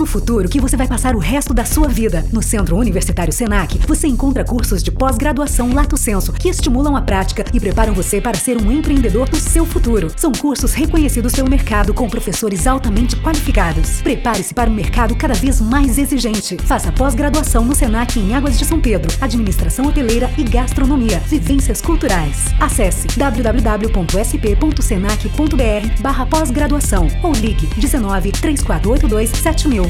no futuro que você vai passar o resto da sua vida. No Centro Universitário Senac, você encontra cursos de pós-graduação Lato Senso que estimulam a prática e preparam você para ser um empreendedor do seu futuro. São cursos reconhecidos pelo mercado com professores altamente qualificados. Prepare-se para um mercado cada vez mais exigente. Faça pós-graduação no Senac em Águas de São Pedro, Administração Hoteleira e Gastronomia. Vivências culturais. Acesse www.sp.senac.br barra pós-graduação ou ligue 19 3482 7000.